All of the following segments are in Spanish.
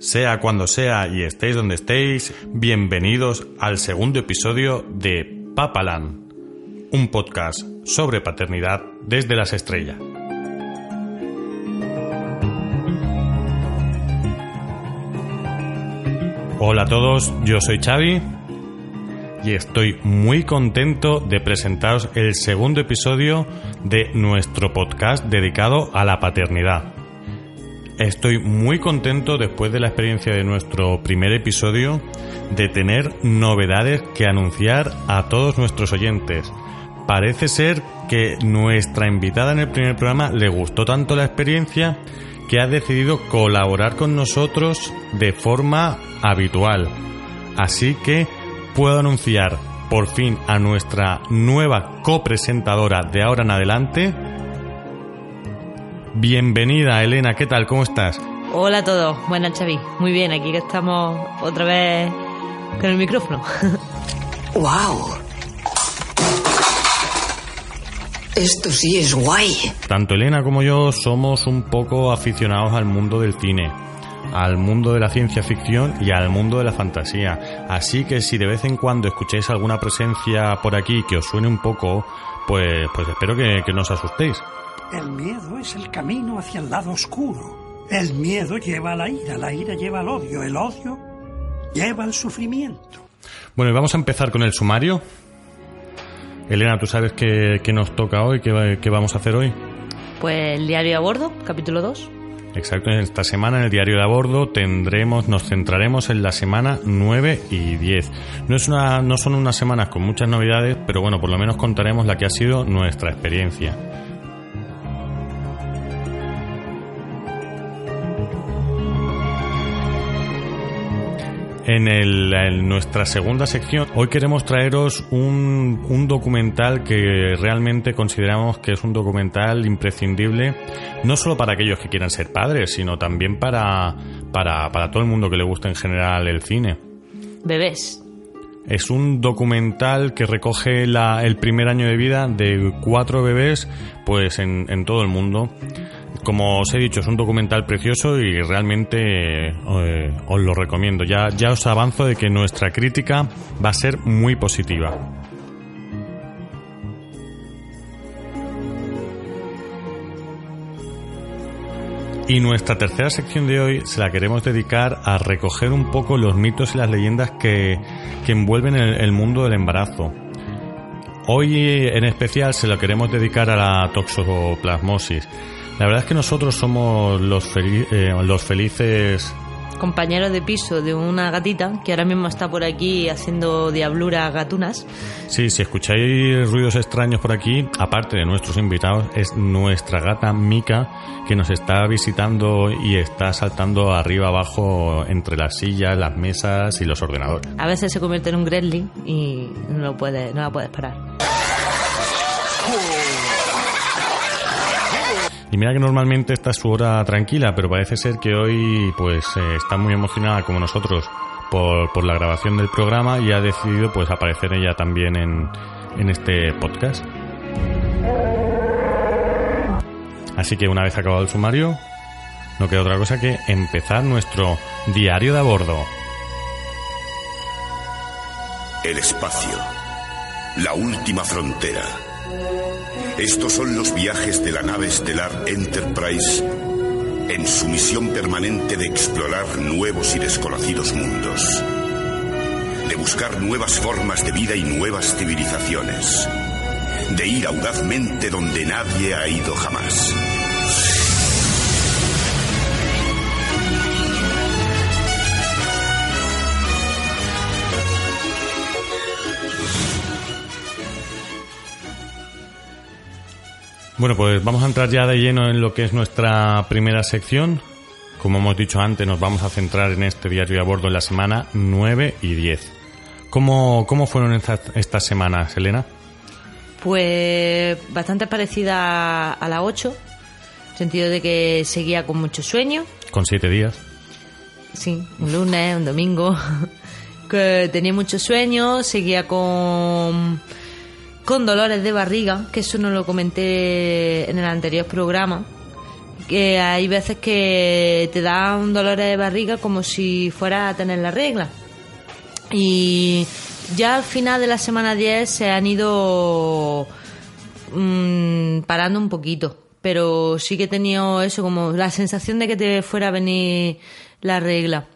Sea cuando sea y estéis donde estéis, bienvenidos al segundo episodio de Papaland, un podcast sobre paternidad desde las estrellas. Hola a todos, yo soy Xavi y estoy muy contento de presentaros el segundo episodio de nuestro podcast dedicado a la paternidad. Estoy muy contento después de la experiencia de nuestro primer episodio de tener novedades que anunciar a todos nuestros oyentes. Parece ser que nuestra invitada en el primer programa le gustó tanto la experiencia que ha decidido colaborar con nosotros de forma habitual. Así que puedo anunciar por fin a nuestra nueva copresentadora de ahora en adelante. Bienvenida, Elena, ¿qué tal? ¿Cómo estás? Hola a todos, buenas Xavi. Muy bien, aquí que estamos otra vez con el micrófono. ¡Wow! Esto sí es guay. Tanto Elena como yo somos un poco aficionados al mundo del cine al mundo de la ciencia ficción y al mundo de la fantasía. Así que si de vez en cuando escucháis alguna presencia por aquí que os suene un poco, pues, pues espero que, que no os asustéis. El miedo es el camino hacia el lado oscuro. El miedo lleva a la ira, la ira lleva al odio, el odio lleva al sufrimiento. Bueno, y vamos a empezar con el sumario. Elena, ¿tú sabes qué, qué nos toca hoy? ¿Qué, ¿Qué vamos a hacer hoy? Pues el diario a bordo, capítulo 2. Exacto, en esta semana en el diario de a bordo tendremos, nos centraremos en la semana 9 y 10. No, es una, no son unas semanas con muchas novedades, pero bueno, por lo menos contaremos la que ha sido nuestra experiencia. En, el, en, nuestra segunda sección, hoy queremos traeros un, un, documental que realmente consideramos que es un documental imprescindible, no solo para aquellos que quieran ser padres, sino también para, para, para todo el mundo que le guste en general el cine. Bebés. Es un documental que recoge la, el primer año de vida de cuatro bebés pues en, en todo el mundo. Como os he dicho, es un documental precioso y realmente eh, os lo recomiendo. Ya, ya os avanzo de que nuestra crítica va a ser muy positiva. Y nuestra tercera sección de hoy se la queremos dedicar a recoger un poco los mitos y las leyendas que, que envuelven el, mundo del embarazo. Hoy en especial se lo queremos dedicar a la toxoplasmosis. La verdad es que nosotros somos los, feliz, eh, los felices compañeros de piso de una gatita que ahora mismo está por aquí haciendo diabluras gatunas. Sí, si escucháis ruidos extraños por aquí, aparte de nuestros invitados, es nuestra gata Mika que nos está visitando y está saltando arriba abajo entre las sillas, las mesas y los ordenadores. A veces se convierte en un gremlin y no, lo puede, no la puedes parar. Y mira que normalmente esta es su hora tranquila, pero parece ser que hoy pues eh, está muy emocionada como nosotros por, por, la grabación del programa y ha decidido pues aparecer ella también en, en este podcast. Así que una vez acabado el sumario, no queda otra cosa que empezar nuestro diario de a bordo. El espacio. La última frontera. Estos son los viajes de la nave estelar Enterprise en su misión permanente de explorar nuevos y desconocidos mundos, de buscar nuevas formas de vida y nuevas civilizaciones, de ir audazmente donde nadie ha ido jamás. Bueno, pues vamos a entrar ya de lleno en lo que es nuestra primera sección. Como hemos dicho antes, nos vamos a centrar en este diario de a bordo en la semana 9 y 10. ¿Cómo, cómo fueron estas, estas semanas, Elena? Pues bastante parecida a la 8, en el sentido de que seguía con mucho sueño. Con siete días. Sí, un lunes, un domingo. que tenía mucho sueño, seguía con, con dolores de barriga, que eso no lo comenté en el anterior programa. Que hay veces que te dan dolores de barriga como si fuera a tener la regla. Y ya al final de la semana 10 se han ido mm, parando un poquito. Pero sí que he tenido eso, como la sensación de que te fuera a venir la regla.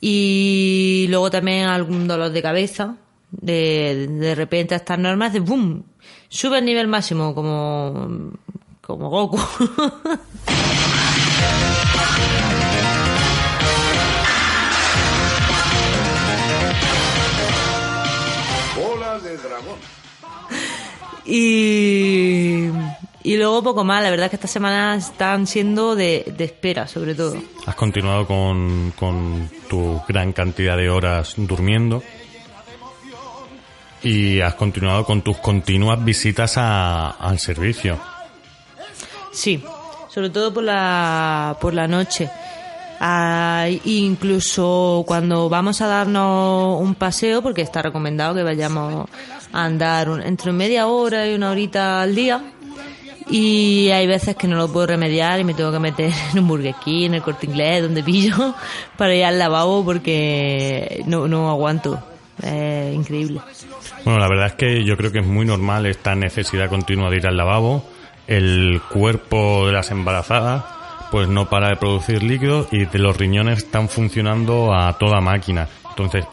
Y luego también algún dolor de cabeza. De, de repente a estas normas de boom, sube el nivel máximo como, como Goku. Bola de dragón. y, y luego poco más. La verdad es que estas semanas están siendo de, de espera, sobre todo. Has continuado con, con tu gran cantidad de horas durmiendo y has continuado con tus continuas visitas a- al servicio. Sí, sobre todo por la, por la noche. Ah, incluso cuando vamos a darnos un paseo, porque está recomendado que vayamos a andar un- entre media hora y una horita al día. Y hay veces que no lo puedo remediar y me tengo que meter en un Burger King, en el corte inglés, donde pillo, para ir al lavabo porque no, no aguanto. Es increíble. Bueno, la verdad es que yo creo que es muy normal esta necesidad continua de ir al lavabo. El cuerpo de las embarazadas pues no para de producir líquidos y de los riñones están funcionando a toda máquina. Entonces,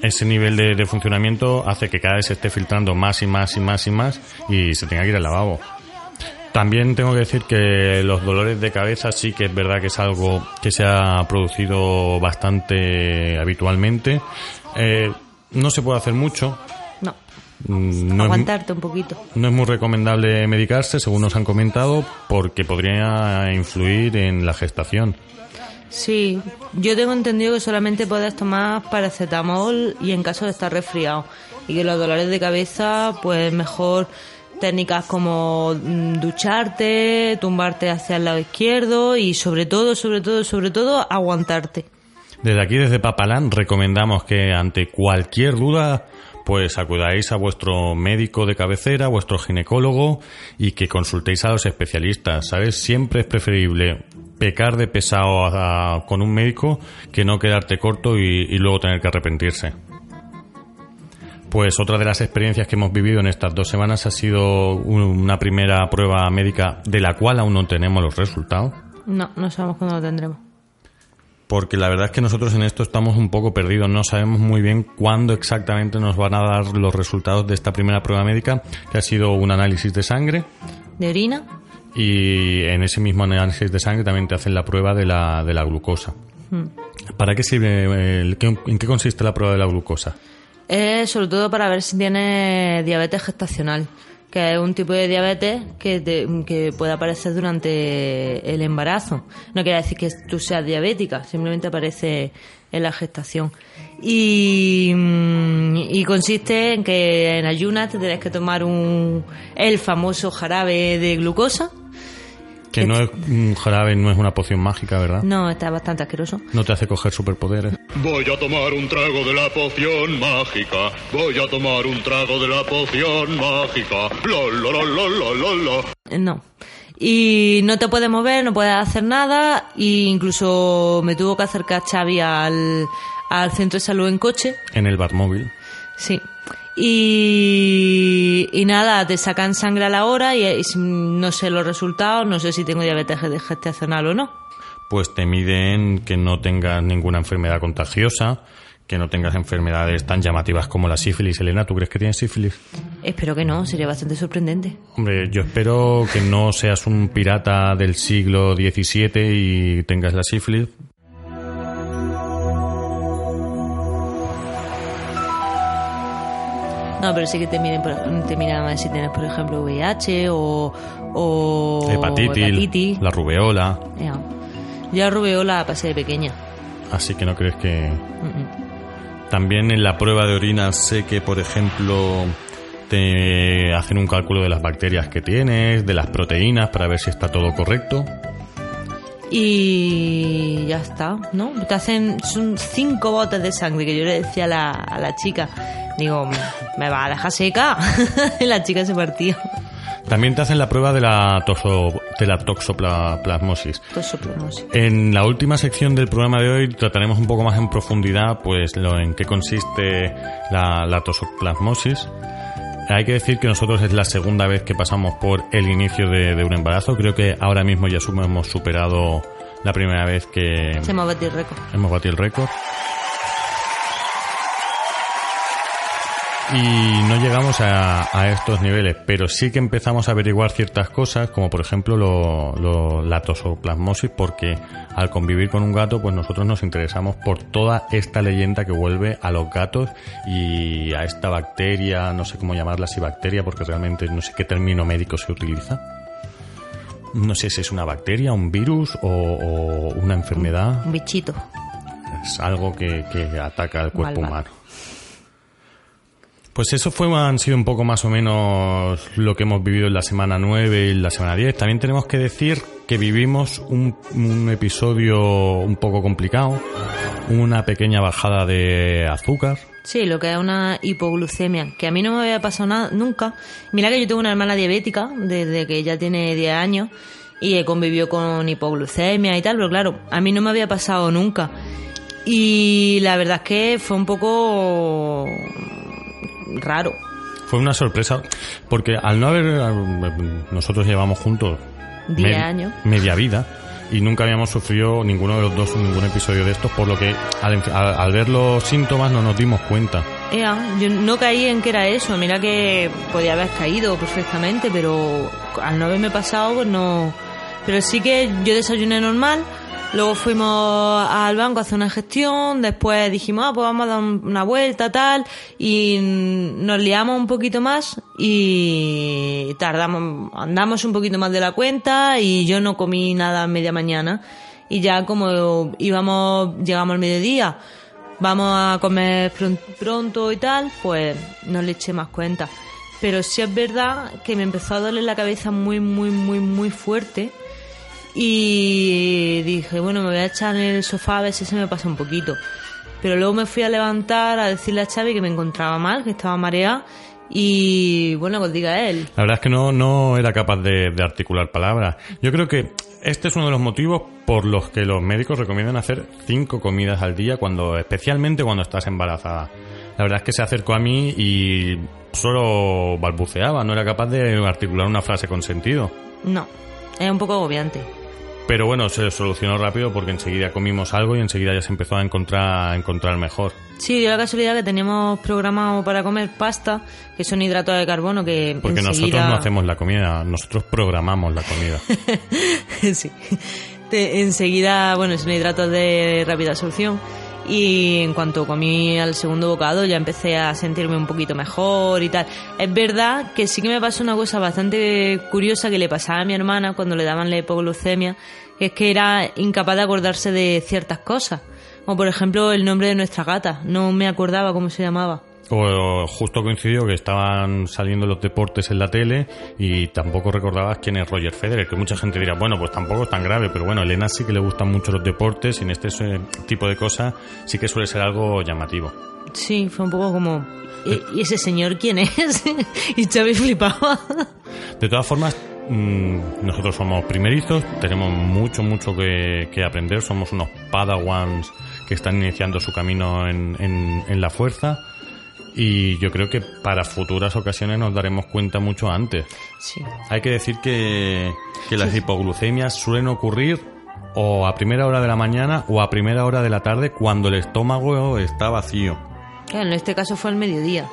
ese nivel de, de funcionamiento hace que cada vez se esté filtrando más y más y más y más y se tenga que ir al lavabo. También tengo que decir que los dolores de cabeza sí que es verdad que es algo que se ha producido bastante habitualmente. Eh, no se puede hacer mucho. No, Mm, No es, aguantarte un poquito. no es muy recomendable medicarse, según nos han comentado, porque podría influir en la gestación. Sí, yo tengo entendido que solamente puedes tomar paracetamol y en caso de estar resfriado. Y que los dolores de cabeza, pues mejor técnicas como mm, ducharte, tumbarte hacia el lado izquierdo y sobre todo, sobre todo, sobre todo, aguantarte. Desde aquí, desde Papalán, recomendamos que ante cualquier duda, pues acudáis a vuestro médico de cabecera, vuestro ginecólogo y que consultéis a los especialistas. ¿Sabes? Siempre es preferible pecar de pesado con un médico que no quedarte corto y, y luego tener que arrepentirse. Pues otra de las experiencias que hemos vivido en estas dos semanas ha sido un- una primera prueba médica de la cual aún no tenemos los resultados. No, no sabemos cuándo lo tendremos. Porque la verdad es que nosotros en esto estamos un poco perdidos, no sabemos muy bien cuándo exactamente nos van a dar los resultados de esta primera prueba médica, que ha sido un análisis de sangre, ¿De orina? y en ese mismo análisis de sangre también te hacen la prueba de la, de la glucosa. ¿Para qué sirve? el- ¿En qué consiste la prueba de la glucosa? Es sobre todo para ver si tienes diabetes gestacional, que es un tipo de diabetes que, te- que puede aparecer durante el embarazo. No quiere decir que tú seas diabética, simplemente aparece en la gestación. Y, mm, y consiste en que en ayunas te tienes que tomar un, el famoso jarabe de glucosa. Que no es un jarabe, no es una poción mágica, ¿verdad? No, está bastante asqueroso. No te hace coger superpoderes. Voy a tomar un trago de la poción mágica. Voy a tomar un trago de la poción mágica. Eh, No. Y no te puedes mover, no puedes hacer nada. E incluso me tuvo que acercar Xavi al, al centro de salud en coche. En el bar móvil. Sí. Y, y nada, te sacan sangre a la hora y, y no sé los resultados, no sé si tengo diabetes gestacional o no. pues te miden que no tengas ninguna enfermedad contagiosa, que no tengas enfermedades tan llamativas como la sífilis. Elena, ¿tú crees que tienes sífilis? Espero que no, sería bastante sorprendente. Hombre, yo espero que no seas un pirata del siglo XVII y tengas la sífilis. No, pero sí que te miren, por- te miran a ver si tienes, por ejemplo, VIH o, o hepatitis, hepatitis. la rubeola. Ya. Yo la rubeola la pasé de pequeña. Así que no crees que... También en la prueba de orina sé que, por ejemplo, te hacen un cálculo de las bacterias que tienes, de las proteínas, para ver si está todo correcto. Y ya está, ¿no? Te hacen son cinco botes de sangre que yo le decía a la, a la chica. Digo, me va a dejar seca. la chica se partía. También te hacen la prueba de la, toxo- de la toxoplasmosis. Toxoplasmosis. En la última sección del programa de hoy trataremos un poco más en profundidad pues lo en qué consiste la, la toxoplasmosis. Hay que decir que nosotros es la segunda vez que pasamos por el inicio de, de un embarazo. Creo que ahora mismo ya hemos superado la primera vez que Se va a batir récord. hemos batido el récord. Y no llegamos a, a estos niveles, pero sí que empezamos a averiguar ciertas cosas, como por ejemplo lo, lo- la tosoplasmosis, porque al convivir con un gato, pues nosotros nos interesamos por toda esta leyenda que vuelve a los gatos y a esta bacteria, no sé cómo llamarla, si bacteria, porque realmente no sé qué término médico se utiliza. No sé si es una bacteria, un virus o, o una enfermedad Un bichito. es algo que, que ataca al cuerpo humano. Pues eso fue, han sido un poco más o menos lo que hemos vivido en la semana 9 y la semana 10. También tenemos que decir que vivimos un, episodio un poco complicado, una pequeña bajada de azúcar. Sí, lo que es una hipoglucemia, que a mí no me había pasado nada nunca. Mira que yo tengo una hermana diabética desde que ella tiene 10 años y convivió con hipoglucemia y tal, pero claro, a mí no me había pasado nunca. Y la verdad es que fue un poco raro. Fue una sorpresa, porque al no haber... Nosotros llevamos juntos... Diez me- años. Media vida. Y nunca habíamos sufrido ninguno de los dos ningún episodio de estos, por lo que al, al- al ver los síntomas no nos dimos cuenta. Ea, yo no caí en que era eso, mira que podía haber caído perfectamente, pero al no haberme pasado, pues no. Pero sí que yo desayuné normal, luego fuimos al banco a hacer una gestión, después dijimos, ah, pues vamos a dar un- una vuelta, tal, y nos liamos un poquito más y tardamos, andamos un poquito más de la cuenta y yo no comí nada a media mañana. Y ya como íbamos, llegamos al mediodía, vamos a comer pron- pronto y tal, pues no le eché más cuenta. Pero sí es verdad que me empezó a doler la cabeza muy, muy, muy, muy fuerte. Y dije, bueno, me voy a echar en el sofá a ver si se me pasa un poquito. Pero luego me fui a levantar a decirle a Xavi que me encontraba mal, que estaba mareada. Y bueno, que os diga él. La verdad es que no, no era capaz de, de articular palabras. Yo creo que este es uno de los motivos por los que los médicos recomiendan hacer cinco comidas al día, cuando, especialmente cuando estás embarazada. La verdad es que se acercó a mí y solo balbuceaba, no era capaz de articular una frase con sentido. No, es un poco agobiante. Pero bueno, se solucionó rápido porque enseguida comimos algo y enseguida ya se empezó a encontrar, a encontrar mejor. Sí, dio la casualidad que teníamos programado para comer pasta, que son hidratos de carbono que Porque nosotros no hacemos la comida, nosotros programamos la comida. sí. Te- enseguida, bueno, son hidratos de rápida absorción. Y en cuanto comí al segundo bocado ya empecé a sentirme un poquito mejor y tal. Es verdad que sí que me pasó una cosa bastante curiosa que le pasaba a mi hermana cuando le daban la hipoglucemia, que es que era incapaz de acordarse de ciertas cosas. Como por ejemplo el nombre de nuestra gata. No me acordaba cómo se llamaba. O justo coincidió que estaban saliendo los deportes en la tele y tampoco recordabas quién es Roger Federer, que mucha gente dirá, bueno, pues tampoco es tan grave, pero bueno, a Elena sí que le gustan mucho los deportes y en este eh, tipo de cosas sí que suele ser algo llamativo. Sí, fue un poco como... ¿Y, y ese señor quién es? y Xavi flipaba. De todas formas, mm, nosotros somos primerizos, tenemos mucho, mucho que, que aprender, somos unos padawans que están iniciando su camino en, en- en la fuerza y yo creo que para futuras ocasiones nos daremos cuenta mucho antes. Sí. Hay que decir que, que las hipoglucemias suelen ocurrir o a primera hora de la mañana o a primera hora de la tarde cuando el estómago está vacío. Claro, en este caso fue al mediodía.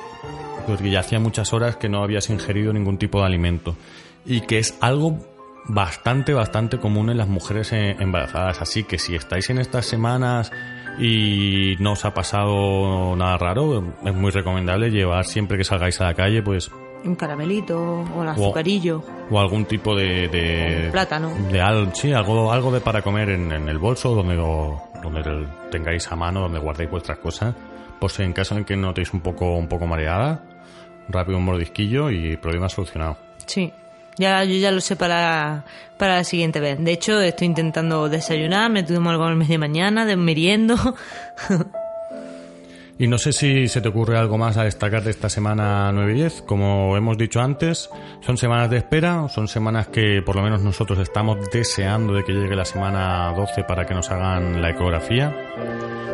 Porque ya hacía muchas horas que no habías ingerido ningún tipo de alimento. Y que es algo bastante, bastante común en las mujeres eh, embarazadas. Así que si estáis en estas semanas y no os ha pasado nada raro, es muy recomendable llevar siempre que salgáis a la calle, pues Un caramelito o un azucarillo. o algún tipo de, de Plátano. de al- sí algo algo de para comer en, en el bolso donde lo- donde el- tengáis a mano donde guardéis vuestras cosas por si en caso en que notéis un poco, un poco mareada, rápido un mordisquillo y problema solucionado. Sí. Ya, yo ya lo sé para, para la siguiente vez. De hecho, estoy intentando desayunar, me tomo algo al mes de mañana, de meriendo. Y no sé si se te ocurre algo más a destacar de esta semana 9 y 10. Como hemos dicho antes, son semanas de espera, son semanas que por lo menos nosotros estamos deseando de que llegue la semana 12 para que nos hagan la ecografía.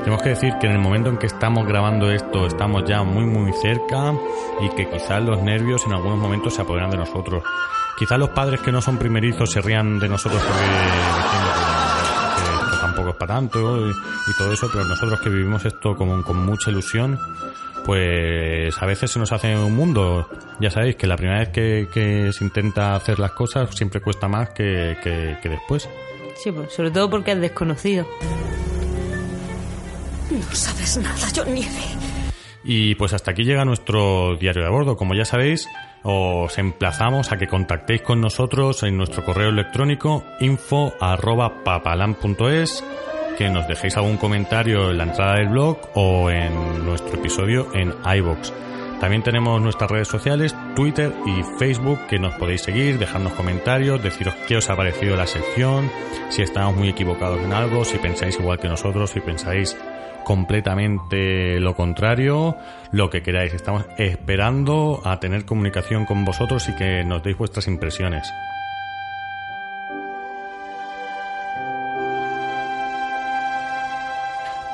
Tenemos que decir que en el momento en que estamos grabando esto estamos ya muy muy cerca y que quizás los nervios en algunos momentos se apoderan de nosotros. Quizás los padres que no son primerizos se rían de nosotros porque diciendo que esto tampoco es para tanto y, y todo eso, pero nosotros que vivimos esto como con mucha ilusión, pues a veces se nos hace un mundo. Ya sabéis que la primera vez que, que se intenta hacer las cosas siempre cuesta más que, que- que después. Sí, pues, sobre todo porque es desconocido. No sabes nada, John Nieve. Y pues hasta aquí llega nuestro diario de a bordo. Como ya sabéis, os emplazamos a que contactéis con nosotros en nuestro correo electrónico info arroba que nos dejéis algún comentario en la entrada del blog o en nuestro episodio en iBox. También tenemos nuestras redes sociales, Twitter y Facebook, que nos podéis seguir, dejarnos comentarios, deciros qué os ha parecido la sección, si estamos muy equivocados en algo, si pensáis igual que nosotros, si pensáis completamente lo contrario, lo que queráis. Estamos esperando a tener comunicación con vosotros y que nos deis vuestras impresiones.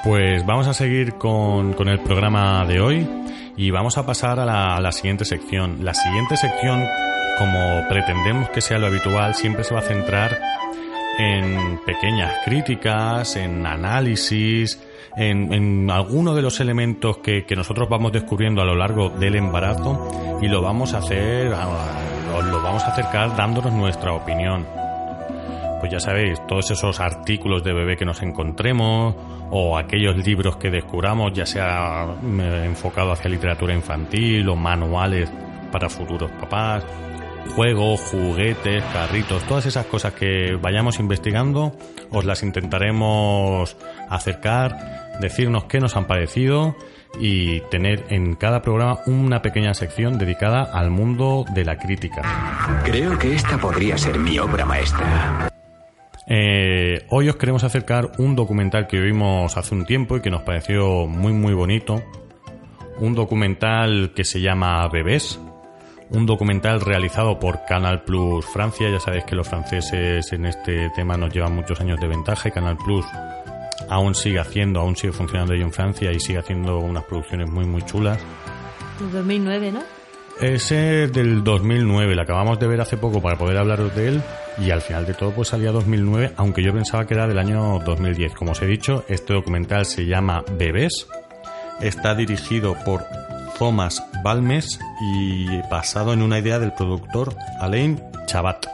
Pues vamos a seguir con, con el programa de hoy y vamos a pasar a la, a la siguiente sección. La siguiente sección, como pretendemos que sea lo habitual, siempre se va a centrar en pequeñas críticas, en análisis, en, en alguno de los elementos que, nosotros vamos descubriendo a lo largo del embarazo y lo vamos a hacer, a- os lo vamos a acercar dándonos nuestra opinión. Pues ya sabéis, todos esos artículos de bebé que nos encontremos o aquellos libros que descubramos, ya sea eh, enfocado hacia literatura infantil o manuales para futuros papás, juegos, juguetes, carritos, todas esas cosas que vayamos investigando, os las intentaremos acercar, decirnos qué nos han parecido y tener en cada programa una pequeña sección dedicada al mundo de la crítica. Creo que esta podría ser mi obra maestra. Eh, hoy os queremos acercar un documental que vimos hace un tiempo y que nos pareció muy muy bonito. Un documental que se llama Bebés. Un documental realizado por Canal Plus Francia. Ya sabéis que los franceses en este tema nos llevan muchos años de ventaja y Canal Plus aún sigue haciendo, aún sigue funcionando ello en Francia y sigue haciendo unas producciones muy muy chulas. En 2009, ¿no? Ese es del 2009, lo acabamos de ver hace poco para poder hablaros de él y al final de todo pues salía 2009, aunque yo pensaba que era del año 2010. Como os he dicho, este documental se llama Bebés, está dirigido por Thomas Balmes y basado en una idea del productor Alain Chabat.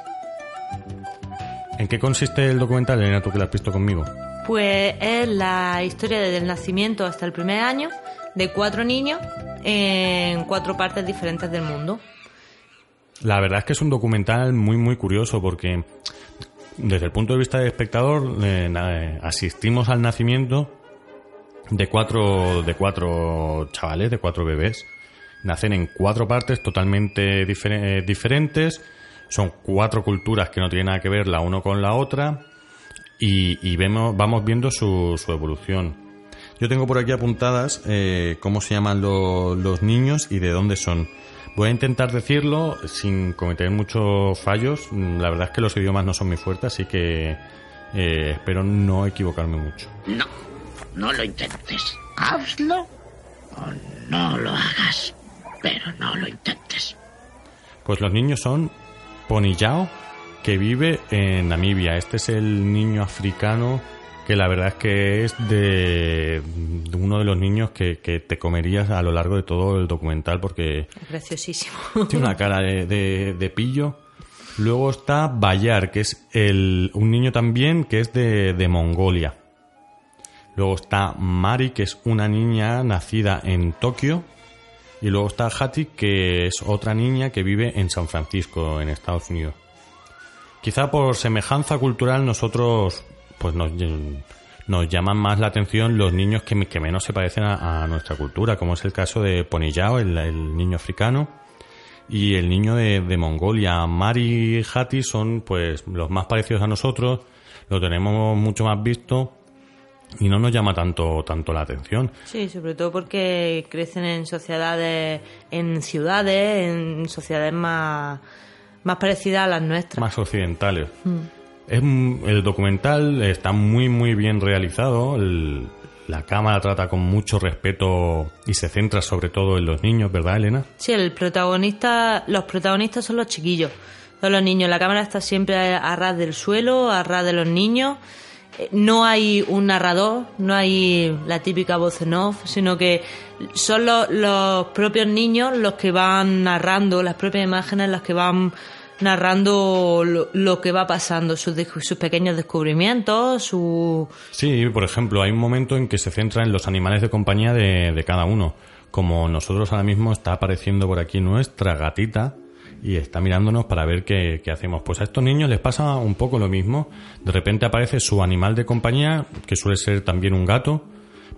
¿En qué consiste el documental, Elena, tú que lo has visto conmigo? Pues es la historia desde el nacimiento hasta el primer año de cuatro niños en cuatro partes diferentes del mundo. La verdad es que es un documental muy muy curioso porque desde el punto de vista del espectador eh, eh, asistimos al nacimiento de cuatro de cuatro chavales, de cuatro bebés. Nacen en cuatro partes totalmente eh, diferentes. Son cuatro culturas que no tienen nada que ver la uno con la otra y, y vemos, vamos viendo su, su evolución. Yo tengo por aquí apuntadas eh, cómo se llaman lo- los niños y de dónde son. Voy a intentar decirlo sin cometer muchos fallos. Mm, La verdad es que los idiomas no son muy fuertes, así que eh, espero no equivocarme mucho. No, no lo intentes. Hazlo o no lo hagas. Pero no lo intentes. Pues los niños son Poniyao, que vive en Namibia. Este es el niño africano que la verdad es que es de, de uno de los niños que, que te comerías a lo largo de todo el documental porque Es graciosísimo. tiene una cara de, de- de pillo. Luego está Bayar, que es el, un niño también que es de, de Mongolia. Luego está Mari, que es una niña nacida en Tokio. Y luego está Hattie, que es otra niña que vive en San Francisco, en Estados Unidos. Quizá por semejanza cultural nosotros pues nos, nos llaman más la atención los niños que, menos se parecen a, nuestra cultura, como es el caso de Poniyao, el, el niño africano, y el niño de, de Mongolia. Mari y Hati son pues los más parecidos a nosotros, lo tenemos mucho más visto y no nos llama tanto tanto la atención. Sí, sobre todo porque crecen en sociedades, en ciudades, en sociedades más, más parecidas a las nuestras. Más occidentales. Es, m- el documental está muy muy bien realizado. el- la cámara trata con mucho respeto y se centra sobre todo en los niños, ¿verdad, Elena? Sí, el protagonista, los protagonistas son los chiquillos, son los niños. La cámara está siempre a ras del suelo, a ras de los niños. Eh, No hay un narrador, no hay la típica voz en off, sino que son los, los propios niños los que van narrando, las propias imágenes las que van narrando lo, que va pasando, sus, sus pequeños descubrimientos, su... Sí, por ejemplo, hay un momento en que se centra en los animales de compañía de, de cada uno. Como nosotros ahora mismo está apareciendo por aquí nuestra gatita y está mirándonos para ver qué, qué hacemos. Pues a estos niños les pasa un poco lo mismo. De repente aparece su animal de compañía, que suele ser también un gato.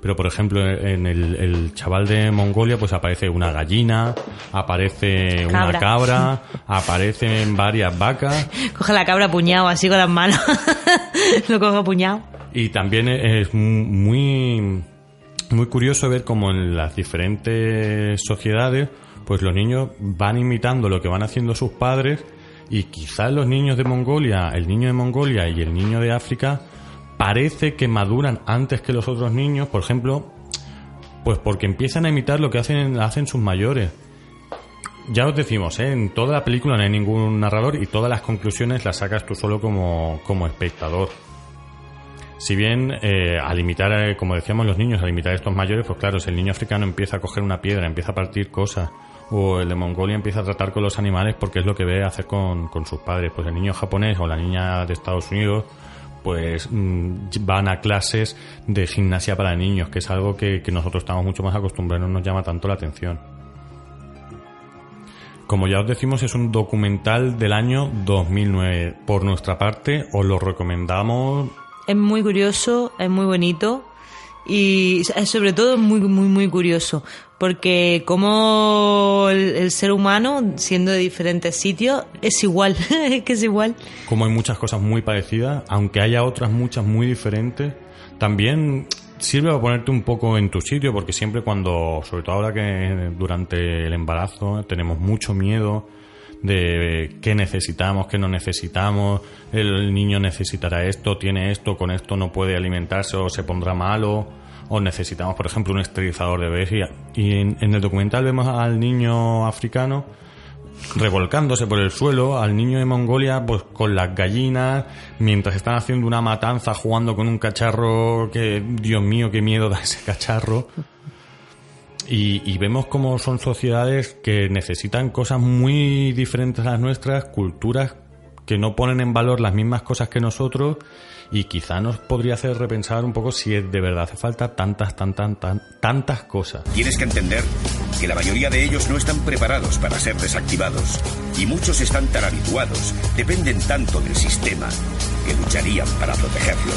Pero, por ejemplo, en el, el chaval de Mongolia, pues aparece una gallina, aparece una Cabra. cabra, aparecen varias vacas. Coge la cabra puñado así con las manos, lo coge puñado. Y también es muy, muy curioso ver cómo en las diferentes sociedades, pues los niños van imitando lo que van haciendo sus padres y quizás los niños de Mongolia, el niño de Mongolia y el niño de África, parece que maduran antes que los otros niños, por ejemplo, pues porque empiezan a imitar lo que hacen, hacen sus mayores. Ya os decimos, ¿eh? en toda la película no hay ningún narrador y todas las conclusiones las sacas tú solo como, como espectador. Si bien eh, al imitar, eh, como decíamos los niños, al imitar a estos mayores, pues claro, si el niño africano empieza a coger una piedra, empieza a partir cosas, o el de Mongolia empieza a tratar con los animales porque es lo que ve hacer con, con sus padres, pues el niño japonés o la niña de Estados Unidos, pues mm, van a clases de gimnasia para niños, que es algo que, que nosotros estamos mucho más acostumbrados, no nos llama tanto la atención. Como ya os decimos, es un documental del año 2009. Por nuestra parte, os lo recomendamos Es muy curioso, es muy bonito y sobre todo muy, muy, muy curioso. Porque como el, el ser humano, siendo de diferentes sitios, es igual, es que es igual. como hay muchas cosas muy parecidas, aunque haya otras muchas muy diferentes, también sirve para ponerte un poco en tu sitio, porque siempre cuando, sobre todo ahora que durante el embarazo tenemos mucho miedo de qué necesitamos, qué no necesitamos, el niño necesitará esto, tiene esto, con esto no puede alimentarse o se pondrá malo, o necesitamos, por ejemplo, un esterilizador de bebés. Y, en, en el documental vemos al niño africano revolcándose por el suelo, al niño de Mongolia pues con las gallinas, mientras están haciendo una matanza jugando con un cacharro que, Dios mío, qué miedo da ese cacharro. Y, y vemos cómo son sociedades que necesitan cosas muy diferentes a las nuestras, culturas que no ponen en valor las mismas cosas que nosotros y quizá nos podría hacer repensar un poco si de verdad hace falta tantas, tantas, tan, tantas cosas. Tienes que entender que la mayoría de ellos no están preparados para ser desactivados y muchos están tan habituados, dependen tanto del sistema, que lucharían para protegerlo.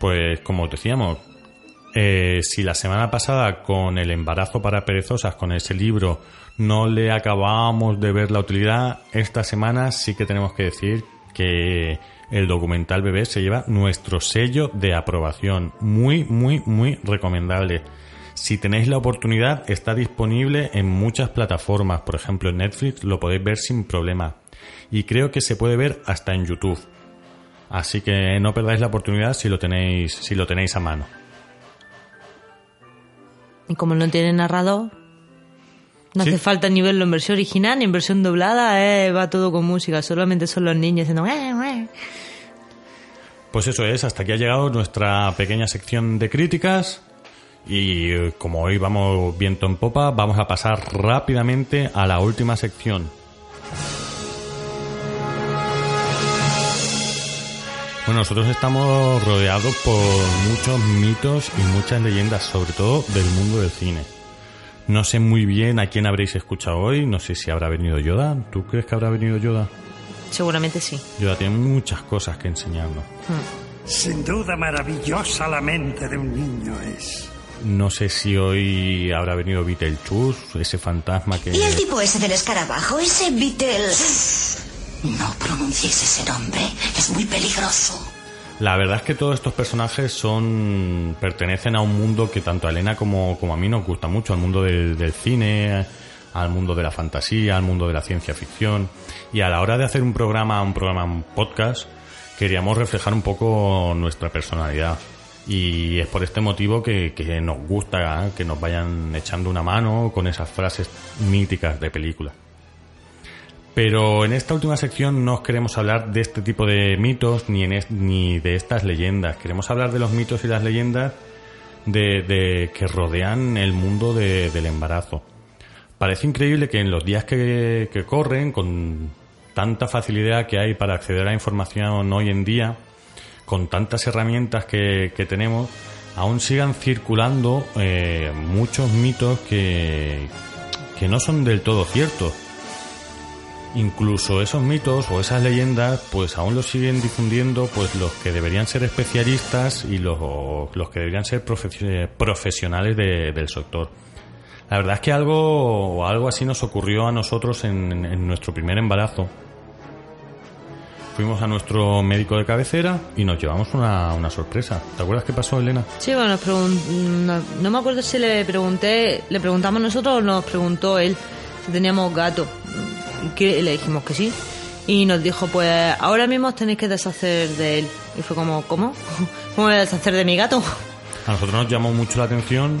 Pues como os decíamos, eh, si la semana pasada con el embarazo para perezosas, con ese libro, no le acabábamos de ver la utilidad, esta semana sí que tenemos que decir que el documental bebé se lleva nuestro sello de aprobación. Muy, muy, muy recomendable. Si tenéis la oportunidad, está disponible en muchas plataformas. Por ejemplo, en Netflix lo podéis ver sin problema. Y creo que se puede ver hasta en YouTube. Así que no perdáis la oportunidad si lo tenéis, si lo tenéis a mano. Y como no tiene narrador, no Sí. hace falta ni verlo en versión original ni en versión doblada, eh, va todo con música, solamente son los niños diciendo... "Eh, eh". Pues eso es, hasta aquí ha llegado nuestra pequeña sección de críticas. Y eh, como hoy vamos viento en popa, vamos a pasar rápidamente a la última sección. Bueno, nosotros estamos rodeados por muchos mitos y muchas leyendas, sobre todo del mundo del cine. No sé muy bien a quién habréis escuchado hoy, no sé si habrá venido Yoda. ¿Tú crees que habrá venido Yoda? Seguramente sí. Yoda tiene muchas cosas que enseñarnos. Hmm. Sin duda maravillosa la mente de un niño es. No sé si hoy habrá venido Beetlejuice, ese fantasma que... ¿Y el tipo ese del escarabajo? Ese Beetle... No pronuncies ese nombre. Es muy peligroso. La verdad es que todos estos personajes son pertenecen a un mundo que tanto a Elena como, como a mí nos gusta mucho, al mundo del, cine, al mundo de la fantasía, al mundo de la ciencia ficción. Y a la hora de hacer un programa, un programa, podcast, queríamos reflejar un poco nuestra personalidad. Y es por este motivo que, que nos gusta ¿eh? que nos vayan echando una mano con esas frases míticas de película. Pero en esta última sección no queremos hablar de este tipo de mitos ni, en ni de estas leyendas. Queremos hablar de los mitos y las leyendas de, de- que rodean el mundo de- del embarazo. Parece increíble que en los días que, que corren, con tanta facilidad que hay para acceder a información hoy en día, con tantas herramientas que, que tenemos, aún sigan circulando eh, muchos mitos que, que no son del todo ciertos. Incluso esos mitos o esas leyendas, pues aún los siguen difundiendo pues los que deberían ser especialistas y los, los que deberían ser profe- profesionales de- del sector. La verdad es que algo, algo así nos ocurrió a nosotros en, nuestro primer embarazo. Fuimos a nuestro médico de cabecera y nos llevamos una, una sorpresa. ¿Te acuerdas qué pasó, Elena? Sí, bueno, nos no, no me acuerdo si le pregunté, le preguntamos nosotros o nos preguntó él si teníamos gato. Que le dijimos que sí. Y nos dijo, pues ahora mismo os tenéis que deshacer de él. Y fue como, ¿cómo? ¿Cómo voy a deshacer de mi gato? A nosotros nos llamó mucho la atención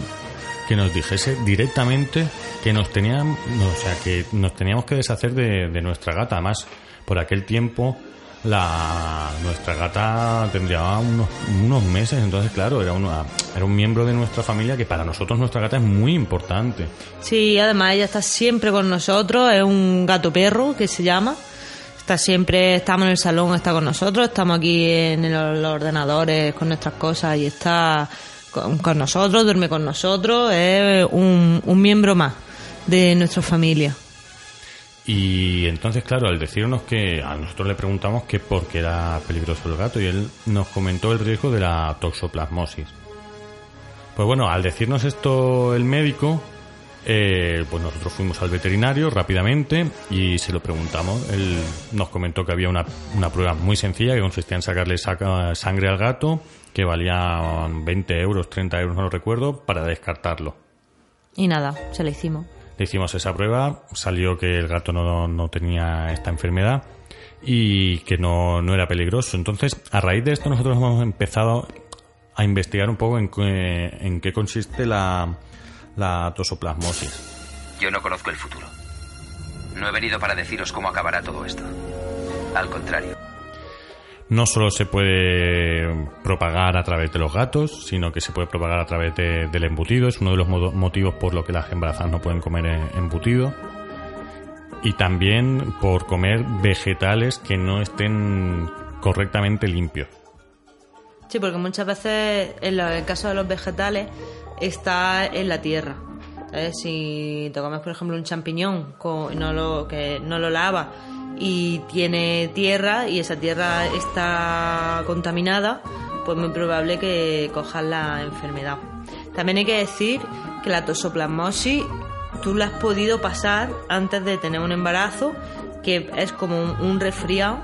que nos dijese directamente que nos tenían, no, o sea, que nos teníamos que deshacer de, de nuestra gata. Además, por aquel tiempo la nuestra gata tendría unos, unos meses, entonces claro, era una, era un miembro de nuestra familia que para nosotros nuestra gata es muy importante. Sí, además ella está siempre con nosotros, es un gato perro que se llama. Está siempre, estamos en el salón, está con nosotros, estamos aquí en los ordenadores con nuestras cosas y está con, con nosotros, duerme con nosotros, es un, un miembro más de nuestra familia. Y entonces, claro, al decirnos que a nosotros le preguntamos que por qué era peligroso el gato y él nos comentó el riesgo de la toxoplasmosis. Pues bueno, al decirnos esto el médico, eh, pues nosotros fuimos al veterinario rápidamente y se lo preguntamos. Él nos comentó que había una, una prueba muy sencilla que consistía en sacarle saca- sangre al gato, que valía 20 euros, 30 euros, no lo recuerdo, para descartarlo. Y nada, se la hicimos. Hicimos esa prueba, salió que el gato no, no tenía esta enfermedad y que no, no era peligroso. Entonces, a raíz de esto nosotros hemos empezado a investigar un poco en, qué- en qué consiste la, la tosoplasmosis. Yo no conozco el futuro. No he venido para deciros cómo acabará todo esto. Al contrario, No solo se puede propagar a través de los gatos, sino que se puede propagar a través de- del embutido. Es uno de los motivos por los que las embarazadas no pueden comer eh, embutido. Y también por comer vegetales que no estén correctamente limpios. Sí, porque muchas veces en el caso de los vegetales está en la tierra. ¿sabes? Si te comes, por ejemplo, un champiñón con, que no lo lava y tiene tierra y esa tierra está contaminada, pues muy probable que cojas la enfermedad. También hay que decir que la tosoplasmosis tú la has podido pasar antes de tener un embarazo, que es como un, un resfriado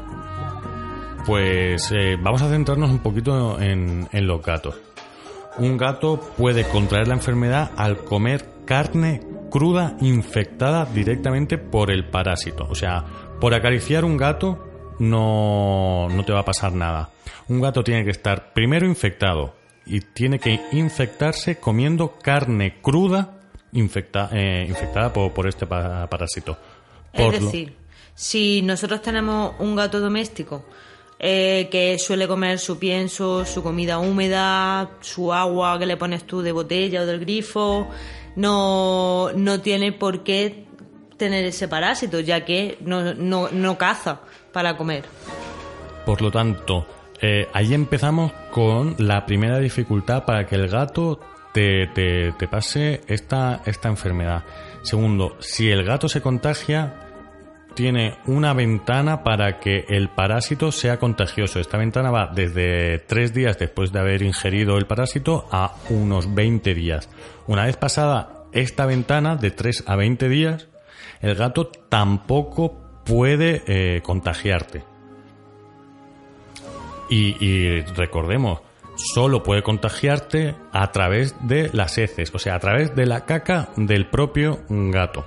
Pues eh, vamos a centrarnos un poquito en, en los gatos. Un gato puede contraer la enfermedad al comer carne cruda infectada directamente por el parásito. O sea, por acariciar un gato no, no te va a pasar nada. Un gato tiene que estar primero infectado y tiene que infectarse comiendo carne cruda infecta- eh, infectada por, por este pa- parásito. Por Es lo- decir, si nosotros tenemos un gato doméstico eh, que suele comer su pienso, su comida húmeda, su agua que le pones tú de botella o del grifo, no, no tiene por qué tener ese parásito, ya que no, no, no caza para comer. Por lo tanto, eh, ahí empezamos con la primera dificultad para que el gato te, te- te pase esta, esta enfermedad. Segundo, si el gato se contagia, tiene una ventana para que el parásito sea contagioso. Esta ventana va desde tres días después de haber ingerido el parásito a unos 20 días. Una vez pasada esta ventana de 3 a 20 días, el gato tampoco puede eh, contagiarte. Y, recordemos, solo puede contagiarte a través de las heces, o sea, a través de la caca del propio gato.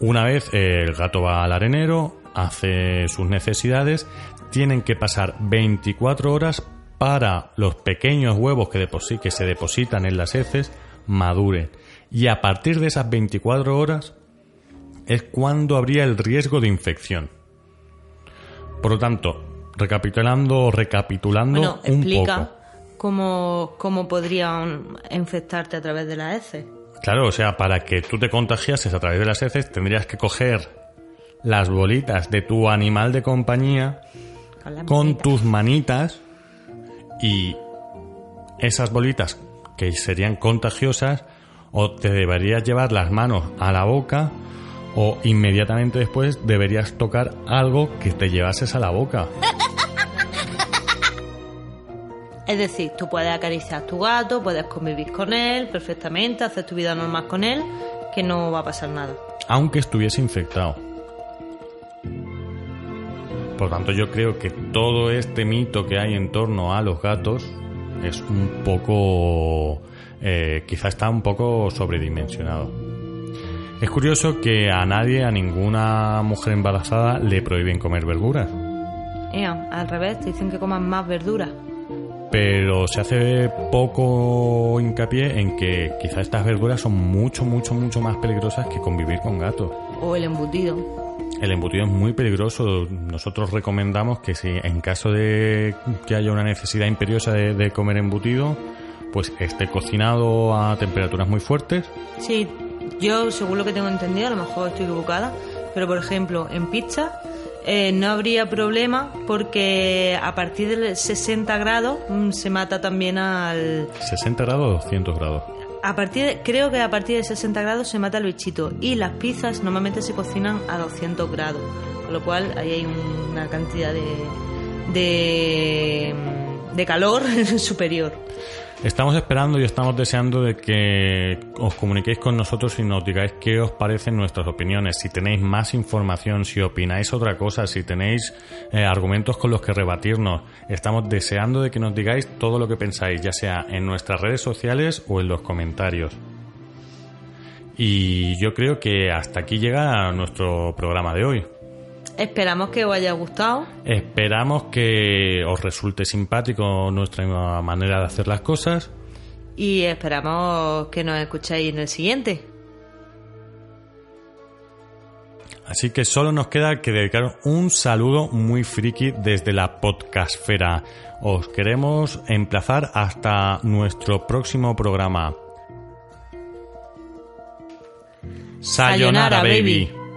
Una vez eh, el gato va al arenero, hace sus necesidades, tienen que pasar 24 horas para los pequeños huevos que se depositan en las heces maduren. Y a partir de esas 24 horas es cuando habría el riesgo de infección. Por lo tanto, recapitulando, recapitulando Bueno, un explica poco. cómo, cómo podrían infectarte a través de la heces. Claro, o sea, para que tú te contagiases a través de las heces tendrías que coger las bolitas de tu animal de compañía Con las tus manitas y esas bolitas que serían contagiosas o te deberías llevar las manos a la boca o inmediatamente después deberías tocar algo que te llevases a la boca. Es decir, tú puedes acariciar a tu gato, puedes convivir con él perfectamente, hacer tu vida normal con él, que no va a pasar nada. aunque estuviese infectado. Por tanto, yo creo que todo este mito que hay en torno a los gatos es un poco... eh, quizá está un poco sobredimensionado. Es curioso que a nadie, a ninguna mujer embarazada, le prohíben comer verduras. Ea, al revés, te dicen que comas más verduras. Pero se hace poco hincapié en que quizá estas verduras son mucho, mucho, mucho más peligrosas que convivir con gatos. O el embutido. El embutido es muy peligroso. Nosotros recomendamos que si en caso de que haya una necesidad imperiosa de, de comer embutido, pues esté cocinado a temperaturas muy fuertes. Sí, yo según lo que tengo entendido, a lo mejor estoy equivocada, pero por ejemplo, en pizza eh, no habría problema porque a partir de 60 grados mm, se mata también al... 60 grados o 200 grados. A partir de- creo que a partir de 60 grados se mata el bichito y las pizzas normalmente se cocinan a 200 grados, con lo cual ahí hay una cantidad de, de, de calor superior. Estamos esperando y estamos deseando de que os comuniquéis con nosotros y nos digáis qué os parecen nuestras opiniones, si tenéis más información, si opináis otra cosa, si tenéis eh, argumentos con los que rebatirnos. Estamos deseando de que nos digáis todo lo que pensáis, ya sea en nuestras redes sociales o en los comentarios. Y yo creo que hasta aquí llega nuestro programa de hoy. Esperamos que os haya gustado. Esperamos que os resulte simpático nuestra manera de hacer las cosas. Y esperamos que nos escuchéis en el siguiente. Así que solo nos queda que dedicar un saludo muy friki desde la podcastfera. Os queremos emplazar hasta nuestro próximo programa. Sayonara, Sayonara, baby. baby.